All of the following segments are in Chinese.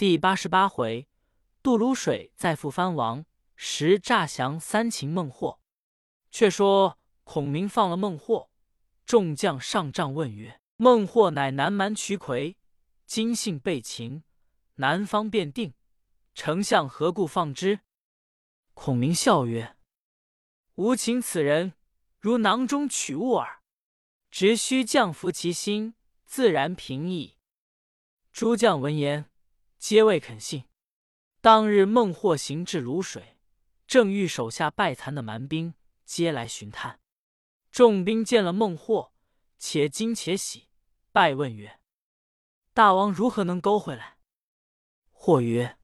第八十八回，渡泸水再赴藩王，时诈降三秦孟获。却说孔明放了孟获，众将上帐问曰：“孟获乃南蛮渠魁，今幸被擒，南方便定，丞相何故放之？”孔明笑曰：“吾擒此人，如囊中取物耳。只需降服其心，自然平矣。”诸将闻言，皆未肯信。当日孟获行至泸水，正遇手下败残的蛮兵。皆来寻探，众兵见了孟获，且惊且喜，拜问曰：“大王如何能勾回来？”或曰：“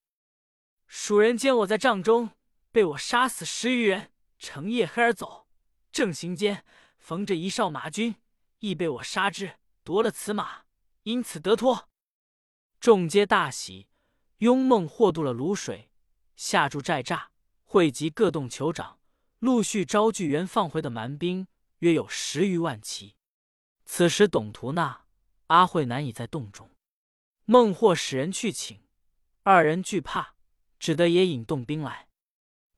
蜀人见我在帐中，被我杀死十余人，乘夜黑而走。正行间，逢着一哨马军，亦被我杀之，夺了此马，因此得脱。”众皆大喜，拥孟获渡了泸水，下住寨栅，汇集各洞酋长。陆续招聚原放回的蛮兵，约有十余万骑。此时，董图那、阿慧难已在洞中。孟获使人去请，二人惧怕，只得也引动兵来。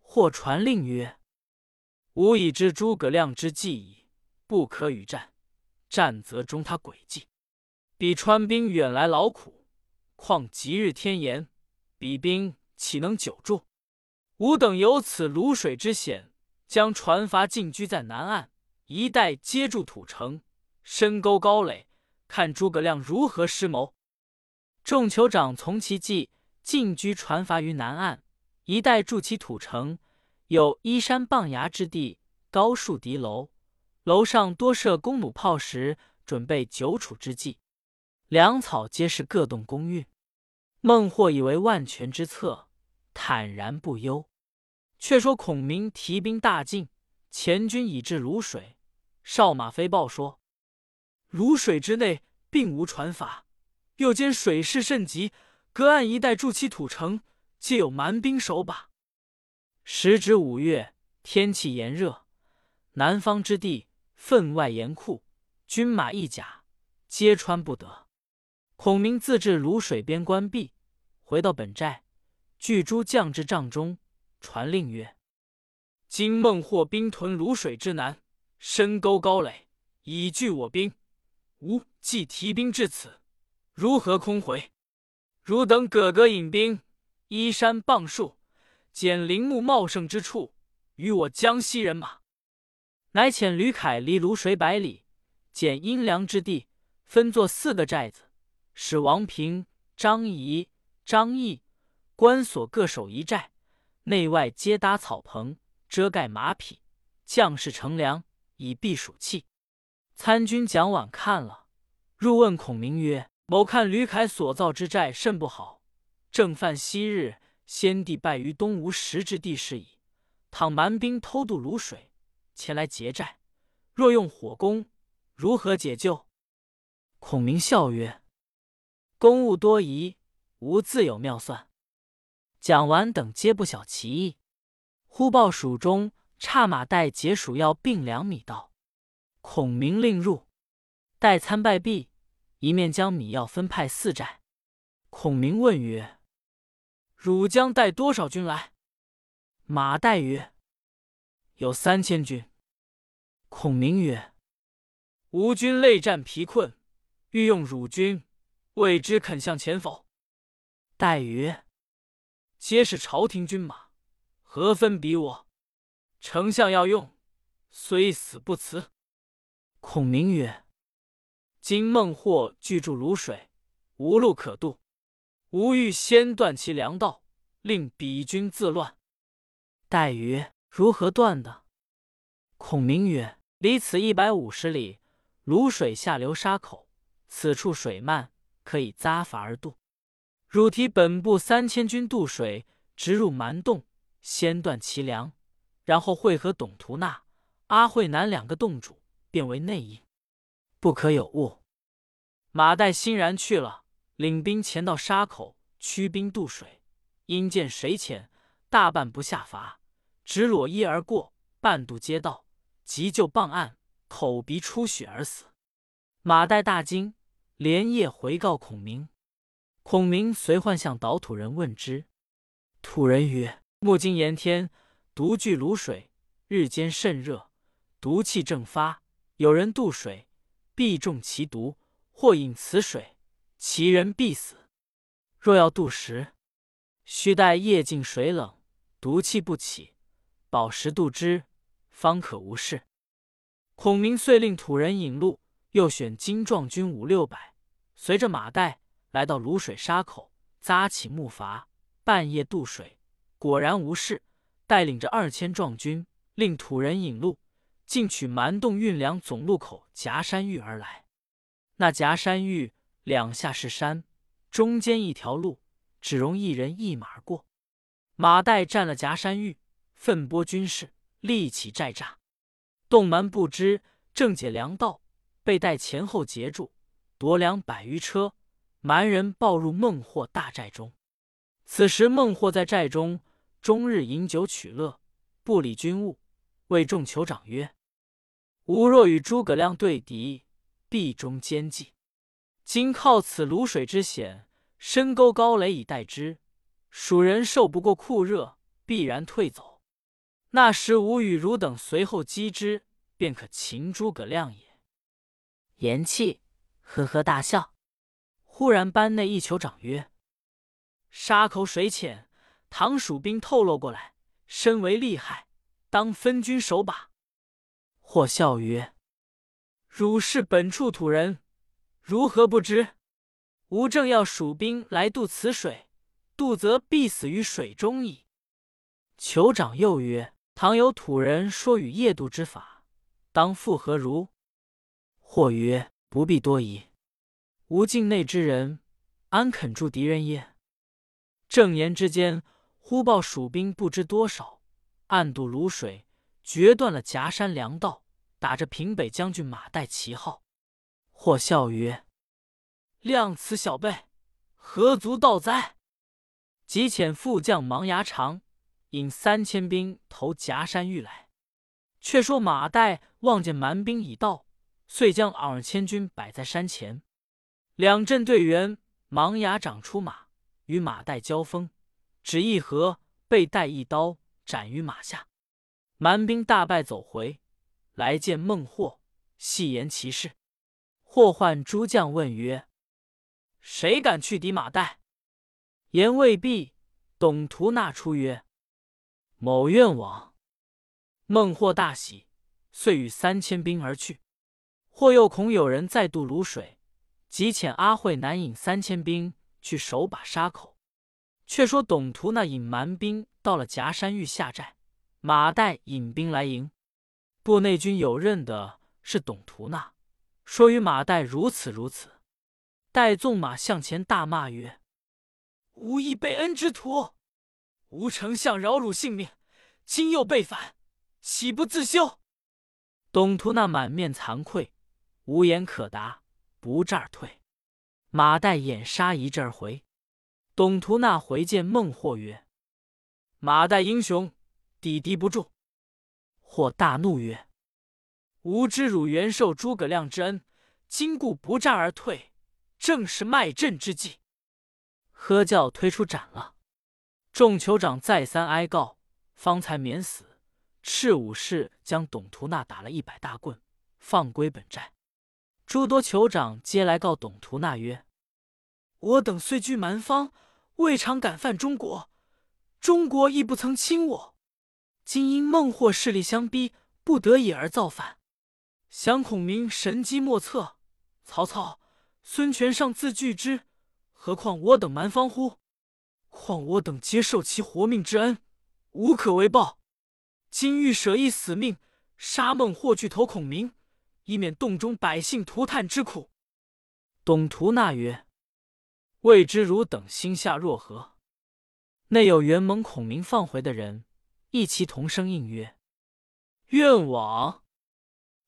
或传令曰：“吾已知诸葛亮之计矣，不可与战。战则中他诡计。彼川兵远来劳苦，况即日天炎，彼兵岂能久住？吾等有此泸水之险。”将船筏进居在南岸一带，接住土城，深沟高垒，看诸葛亮如何施谋。众酋长从其计，进居船筏于南岸一带，筑起土城，有依山傍崖之地，高树敌楼，楼上多设弓弩炮石，准备久处之计。粮草皆是各洞公运。孟获以为万全之策，坦然不忧。却说孔明提兵大进，前军已至泸水。少马飞报说：泸水之内并无船筏，又兼水势甚急，隔岸一带筑起土城，皆有蛮兵守把。时值五月，天气炎热，南方之地分外严酷，军马一甲皆穿不得。孔明自至泸水边关闭，回到本寨，聚诸将至帐中。传令曰：“今孟获兵屯泸水之南，深沟高垒，以拒我兵。吾既提兵至此，如何空回？汝等各个引兵，依山傍树，捡林木茂盛之处，与我江西人马。乃遣吕凯离泸水百里，捡阴凉之地，分作四个寨子，使王平、张仪、张毅、关索各守一寨。”内外皆搭草棚，遮盖马匹，将士乘凉，以避暑气。参军蒋琬看了，入问孔明曰：“某看吕凯所造之寨甚不好，正犯昔日先帝败于东吴时之地势矣。倘蛮兵偷渡泸水，前来劫寨，若用火攻，如何解救？”孔明笑曰：“公务多疑，吾自有妙算。”讲完，等皆不晓其意。忽报蜀中差马带解蜀药并两米到，孔明令入，待参拜毕，一面将米药分派四寨。孔明问曰：“汝将带多少军来？”马岱曰：“有三千军。”孔明曰：“吾军累战疲困，欲用汝军，未知肯向前否？”岱曰：皆是朝廷军马，何分比我？丞相要用，虽死不辞。孔明曰：“今孟获拒住泸水，无路可渡，吾欲先断其粮道，令彼军自乱。”待曰：“如何断的？”孔明曰：“离此一百五十里，泸水下流沙口，此处水漫，可以扎筏而渡。”汝提本部三千军渡水，直入蛮洞，先断其粮，然后会合董图纳、阿慧南两个洞主，变为内应，不可有误。马岱欣然去了，领兵前到沙口，驱兵渡水。因见水浅，大半不下筏，直裸衣而过，半渡街道，急救傍岸，口鼻出血而死。马岱大惊，连夜回告孔明。孔明随唤向导土人问之，土人曰：“木今炎天，独具卤水，日间甚热，毒气正发。有人渡水，必中其毒；或饮此水，其人必死。若要渡时，须待夜静水冷，毒气不起，饱食渡之，方可无事。”孔明遂令土人引路，又选精壮军五六百，随着马岱来到卤水沙口，扎起木筏，半夜渡水，果然无事。带领着二千壮军，令土人引路，进取蛮洞运粮总路口夹山峪而来。那夹山峪两下是山，中间一条路，只容一人一马过。马岱占了夹山峪，奋拨军士，立起寨栅。洞蛮不知正解粮道，被带前后截住，夺粮百余车。蛮人报入孟获大寨中。此时孟获在寨中，终日饮酒取乐，不理军务。谓众酋长曰：“吾若与诸葛亮对敌，必中奸计。今靠此卤水之险，深沟高垒以待之，蜀人受不过酷热，必然退走。”那时吾与汝等随后击之，便可擒诸葛亮也。言讫，呵呵大笑。忽然班内一酋长曰：“沙口水浅，唐蜀兵透露过来，身为利害，当分军守把。”或笑曰：“汝是本处土人，如何不知？吾正要蜀兵来渡此水，渡则必死于水中矣。”酋长又曰。倘有土人说与夜渡之法，当复何如？或曰：不必多疑。吾境内之人，安肯助敌人耶？正言之间，忽报蜀兵不知多少，暗渡泸水，决断了夹山粮道，打着平北将军马岱旗号。或笑曰：量此小辈，何足道哉？即遣副将芒牙长。引三千兵投夹山峪来。却说马岱望见蛮兵已到，遂将二千军摆在山前。两阵队员，芒牙长出马，与马岱交锋，只一合，被带一刀斩于马下。蛮兵大败，走回来见孟获，细言其事。或唤诸将问曰：“谁敢去敌马岱？”言未毕，董图纳出曰。某愿往，孟获大喜，遂与三千兵而去。或又恐有人再渡卤水，即遣阿慧南引三千兵去守把沙口。却说董图那引蛮兵到了夹山峪下寨，马岱引兵来迎。部内军有认的是董图那，说与马岱如此如此。待纵马向前，大骂曰：“吾亦被恩之徒！”吾丞相饶汝性命，今又被反，岂不自休？董图那满面惭愧，无言可答，不战而退。马岱掩杀一阵而回。董图那回见孟获曰：“马岱英雄，抵敌不住。”或大怒曰：“吾知汝原受诸葛亮之恩，今故不战而退，正是卖阵之计。”喝叫推出斩了。众酋长再三哀告，方才免死。赤武士将董图那打了一百大棍，放归本寨。诸多酋长皆来告董图那曰：“我等虽居蛮方，未尝敢犯中国，中国亦不曾侵我。今因孟获势力相逼，不得已而造反。想孔明神机莫测，曹操、孙权尚自惧之，何况我等蛮方乎？”况我等皆受其活命之恩，无可为报。今欲舍一死命，杀孟获去投孔明，以免洞中百姓涂炭之苦。董图那曰：“未知汝等心下若何？”内有元蒙孔明放回的人，一齐同声应曰：“愿往。”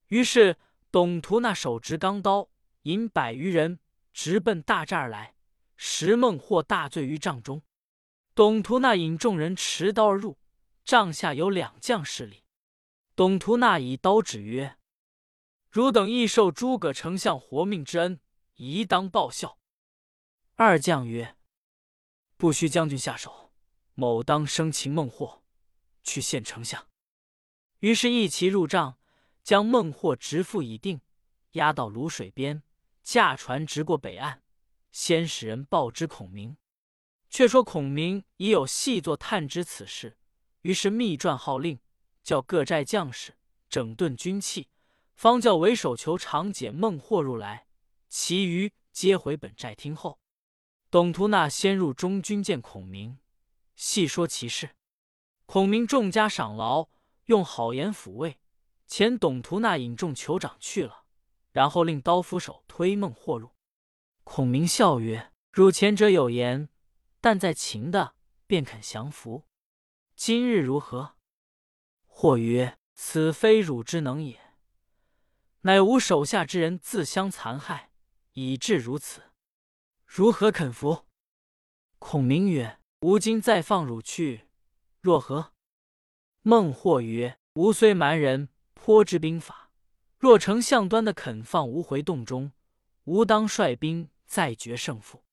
于是董图那手执钢刀，引百余人直奔大寨而来，石孟获大醉于帐中。董图那引众人持刀而入，帐下有两将势力。董图那以刀指曰：“汝等亦受诸葛丞相活命之恩，宜当报效。”二将曰：“不须将军下手，某当生擒孟获，去献丞相。”于是，一齐入帐，将孟获直缚已定，押到泸水边，驾船直过北岸，先使人报知孔明。却说孔明已有细作探知此事，于是密传号令，叫各寨将士整顿军器，方叫为首酋长解孟获入来，其余皆回本寨听候。董图那先入中军见孔明，细说其事。孔明重加赏劳，用好言抚慰，遣董图那引众酋长去了，然后令刀斧手推孟获入。孔明笑曰：“汝前者有言。”但在秦的，便肯降服。今日如何？或曰：“此非汝之能也，乃吾手下之人自相残害，以致如此。如何肯服？”孔明曰：“吾今再放汝去，若何？”孟获曰：“吾虽蛮人，颇知兵法。若丞相端的肯放吾回洞中，吾当率兵再决胜负。”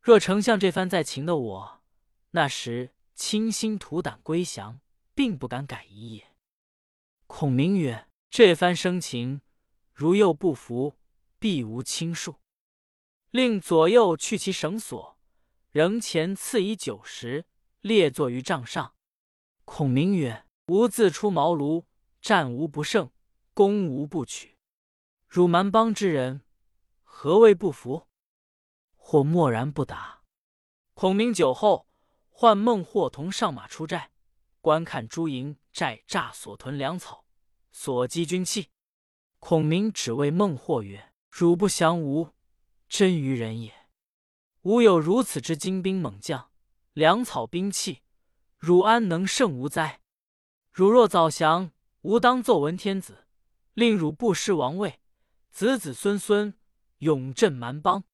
若丞相这番在秦的我，那时倾心吐胆归降，并不敢改移也。孔明曰：“这番生情，如又不服，必无轻恕。”令左右去其绳索，仍前赐以酒食，列坐于帐上。孔明曰：“吾自出茅庐，战无不胜，攻无不取。汝蛮邦之人，何谓不服？”或默然不答。孔明酒后，唤孟获同上马出寨，观看诸营寨栅所屯粮草，所积军器。孔明只谓孟获曰：“汝不降吾，真愚人也。吾有如此之精兵猛将，粮草兵器，汝安能胜吾哉？汝若早降，吾当奏闻天子，令汝不失王位，子子孙孙永镇蛮邦。”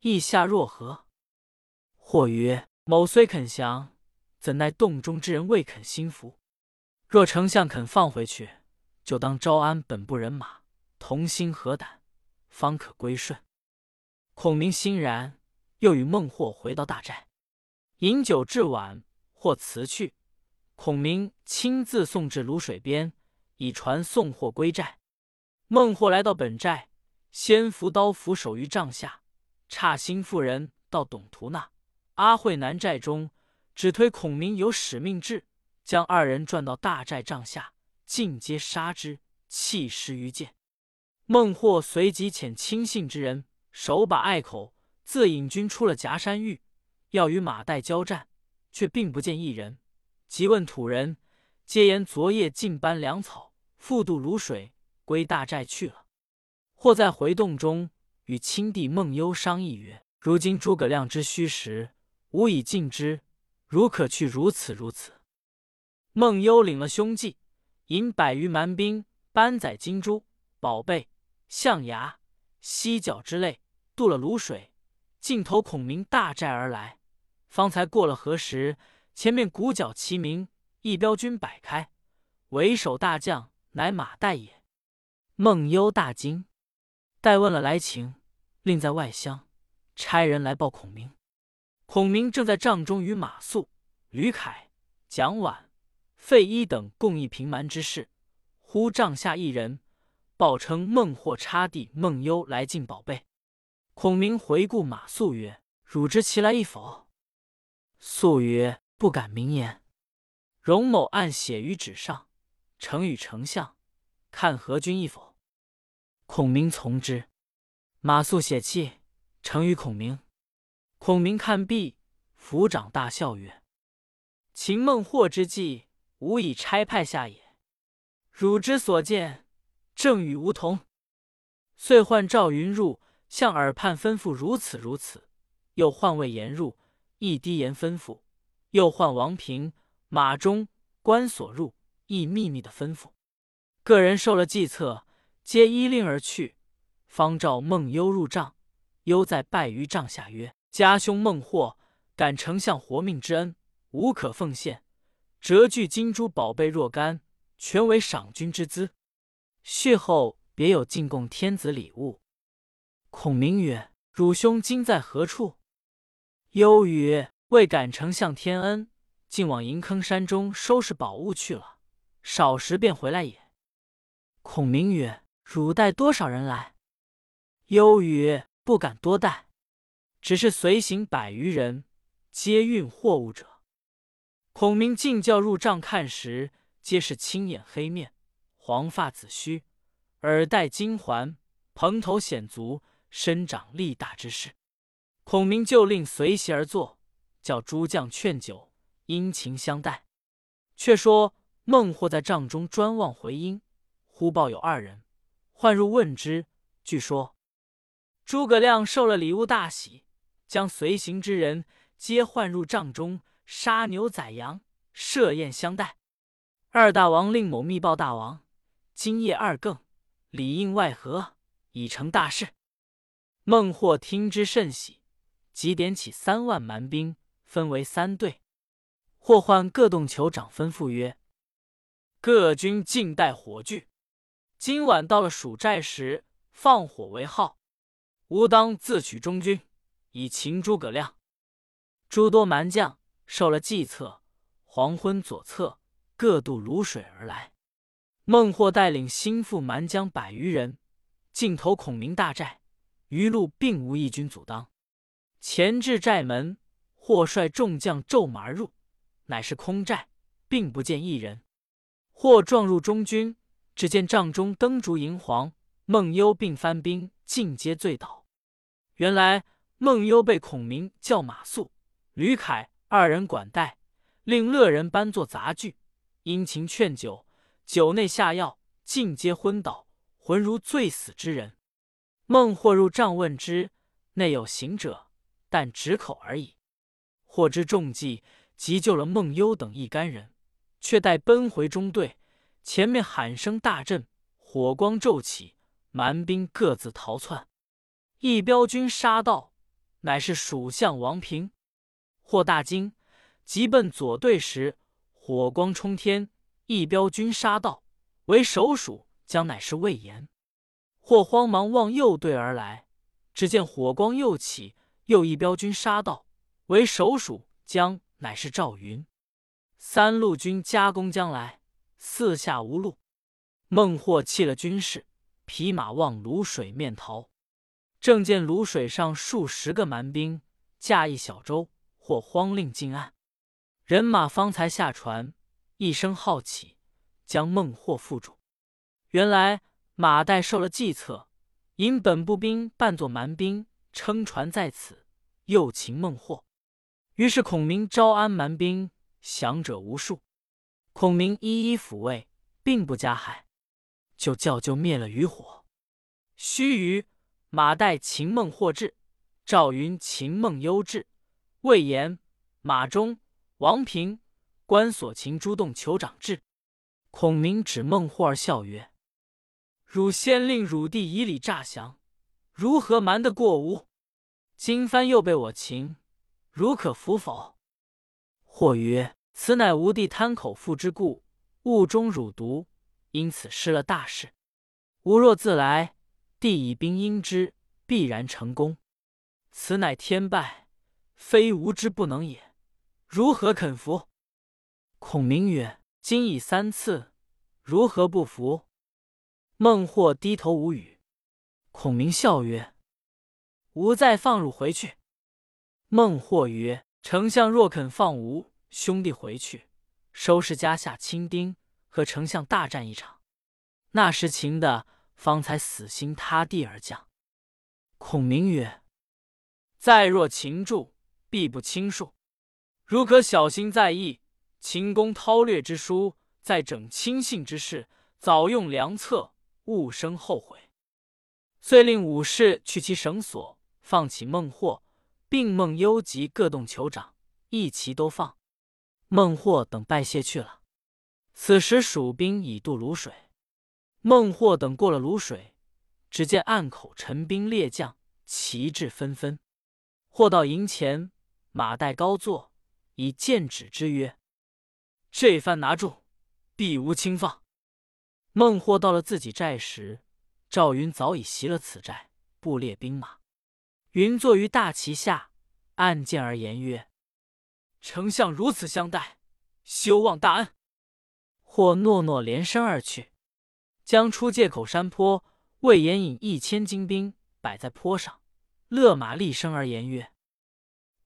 意下若何？或曰：“某虽肯降，怎奈洞中之人未肯心服。若丞相肯放回去，就当招安本部人马，同心合胆，方可归顺。”孔明欣然，又与孟获回到大寨，饮酒至晚，或辞去。孔明亲自送至泸水边，以船送货归寨。孟获来到本寨，先扶刀斧守于帐下。差心妇人到董图那、阿慧南寨中，只推孔明有使命至，将二人转到大寨帐下，尽皆杀之，弃尸于涧。孟获随即遣亲信之人，手把隘口，自引军出了夹山峪，要与马岱交战，却并不见一人。即问土人，皆言昨夜尽搬粮草，复渡泸水，归大寨去了。或在回洞中。与亲弟孟优商议曰：“如今诸葛亮之虚实，吾已尽知，如可去如此如此。”孟优领了凶计，引百余蛮兵，搬载金珠、宝贝、象牙、犀角之类，渡了泸水，径投孔明大寨而来。方才过了河时，前面鼓角齐鸣，一彪军摆开，为首大将乃马岱也。孟优大惊，待问了来情。另在外乡差人来报孔明，孔明正在帐中与马谡、吕凯、蒋琬、费祎等共议平蛮之事。忽帐下一人报称孟获差弟孟优来进宝贝。孔明回顾马谡曰：“汝知其来意否？”素曰：“不敢明言。”荣某按写于纸上，呈与丞相看何君意否？孔明从之。马谡写契，呈与孔明。孔明看毕，抚掌大笑曰：“秦孟获之计，吾已差派下也。汝之所见，正与吾同。”遂唤赵云入，向耳畔吩咐如此如此。又唤魏延入，亦低言吩咐。又唤王平、马忠、关索入，亦秘密的吩咐。个人受了计策，皆依令而去。方召孟优入帐，优在拜于帐下曰：“家兄孟获感丞相活命之恩，无可奉献，折据金珠宝贝若干，全为赏君之资。续后别有进贡天子礼物。”孔明曰：“汝兄今在何处？”忧曰：“未感丞相天恩，竟往银坑山中收拾宝物去了，少时便回来也。”孔明曰：“汝带多少人来？”忧曰：“不敢多带，只是随行百余人，皆运货物者。”孔明进教入帐看时，皆是青眼黑面、黄发紫须，耳戴金环，蓬头显足，身长力大之士。孔明就令随席而坐，叫诸将劝酒，殷勤相待。却说孟获在帐中专望回音，忽报有二人，唤入问之。据说诸葛亮受了礼物，大喜，将随行之人皆唤入帐中，杀牛宰羊，设宴相待。二大王令某密报大王，今夜二更，里应外合，已成大事。孟获听之甚喜。即点起三万蛮兵，分为三队。或唤各洞酋长，吩咐曰：“各军静待火炬。今晚到了蜀寨时，放火为号。吾当自取中军，以擒诸葛亮。”诸多蛮将受了计策，黄昏左侧各渡泸水而来。孟获带领心腹蛮将百余人，进投孔明大寨，余路并无一军阻挡。前至寨门，或率众将骤马而入，乃是空寨，并不见一人。或撞入中军，只见帐中灯烛银黄，孟幽并番兵尽皆醉倒。原来孟幽被孔明叫马谡、吕凯二人管带，令乐人搬作杂剧，殷勤劝酒，酒内下药，尽皆昏倒，魂如醉死之人。孟获入帐问之，内有行者。但止口而已。获知中计，急救了孟幽等一干人，却待奔回中队，前面喊声大震，火光骤起，蛮兵各自逃窜。一彪军杀到，乃是蜀相王平。获大惊，急奔左队时，火光冲天，一彪军杀到，为首蜀将乃是魏延。或慌忙望右队而来，只见火光又起。又一彪军杀到，为首蜀将乃是赵云。三路军夹攻将来，四下无路。孟获弃了军士，匹马望泸水面逃。正见泸水上数十个蛮兵驾一小舟，或慌令进岸。人马方才下船，一声号起，将孟获缚住。原来马岱受了计策，引本部兵扮作蛮兵。撑船在此，诱擒孟获。于是孔明招安蛮兵，降者无数。孔明一一抚慰，并不加害，就叫就灭了余火。须臾，马岱擒孟获至，赵云擒孟幽至，魏延、马忠、王平、关索擒诸洞酋长至。孔明指孟获而笑曰：“汝先令汝弟以礼诈降。”如何瞒得过吾？今番又被我擒，如可服否？或曰：“此乃吾弟贪口腹之故，误中汝毒，因此失了大事。吾若自来，弟以兵应之，必然成功。此乃天败，非吾之不能也。如何肯服？”孔明曰：“今已三次，如何不服？”孟获低头无语。孔明笑曰：“吾再放汝回去。”孟获曰：“丞相若肯放吾兄弟回去，收拾家下亲丁，和丞相大战一场，那时擒的方才死心塌地而降。”孔明曰：“再若擒住，必不轻恕。如可小心在意，秦公韬略之书，在整亲信之事，早用良策，勿生后悔。”遂令武士去其绳索，放起孟获，并孟幽及各洞酋长，一齐都放。孟获等拜谢去了。此时蜀兵已渡泸水，孟获等过了泸水，只见岸口陈兵列将，旗帜纷纷。或到营前，马岱高坐，以剑指之曰：“这番拿住，必无轻放。”孟获到了自己寨时。赵云早已袭了此寨，布列兵马。云坐于大旗下，按剑而言曰：“丞相如此相待，休忘大恩。”或诺诺连声而去，将出界口山坡。魏延引一千精兵摆在坡上，勒马厉声而言曰：“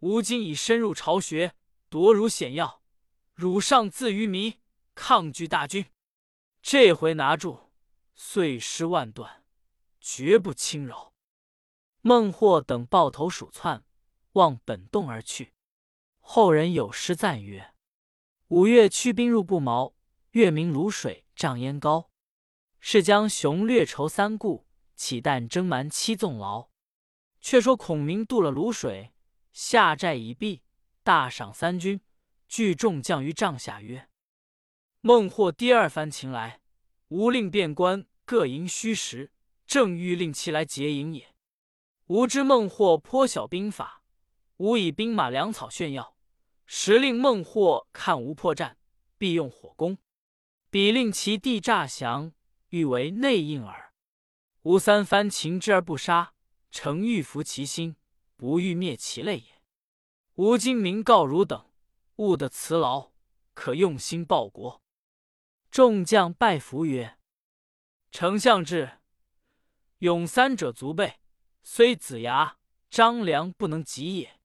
吾今已深入巢穴，夺如险要，汝尚自愚迷，抗拒大军。这回拿住，碎尸万段，绝不轻饶。”孟获等抱头鼠窜，望本洞而去。后人有诗赞曰：“五月驱兵入不毛，月明如水涨烟高。”是将雄略愁三顾，岂但征蛮七纵劳。却说孔明渡了泸水，下寨已毕，大赏三军，聚众将于帐下曰：“孟获第二番擒来，吾令变官各营虚实，正欲令其来劫营也。吾知孟获颇晓兵法，吾以兵马粮草炫耀，时令孟获看无破绽，必用火攻，彼令其地诈降。”欲为内应耳。吾三番擒之而不杀，诚欲服其心，不欲灭其类也。吾今明告汝等，勿得辞劳，可用心报国。众将拜服曰：“丞相至，勇三者足备，虽子牙、张良不能及也。”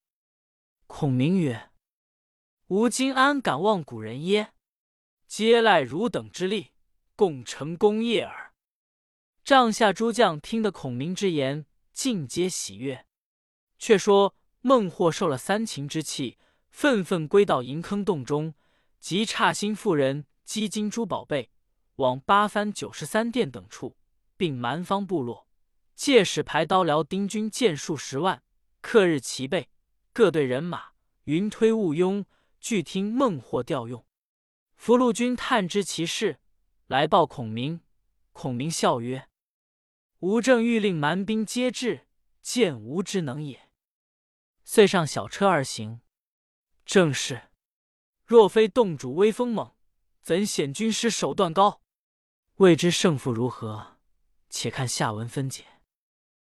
孔明曰：“吾今安敢忘古人耶？皆赖汝等之力。”共成功业耳。帐下诸将听得孔明之言，尽皆喜悦。却说孟获受了三秦之气，愤愤归到银坑洞中，即差心妇人积金珠宝贝，往八幡九十三殿等处，并蛮方部落，借使排刀辽丁军箭数十万，克日齐备，各队人马云推雾拥，俱听孟获调用。福禄军探知其事。来报孔明，孔明笑曰：“吾正欲令蛮兵皆至，见吾之能也。”遂上小车而行。正是：若非洞主威风猛，怎显军师手段高？未知胜负如何？且看下文分解。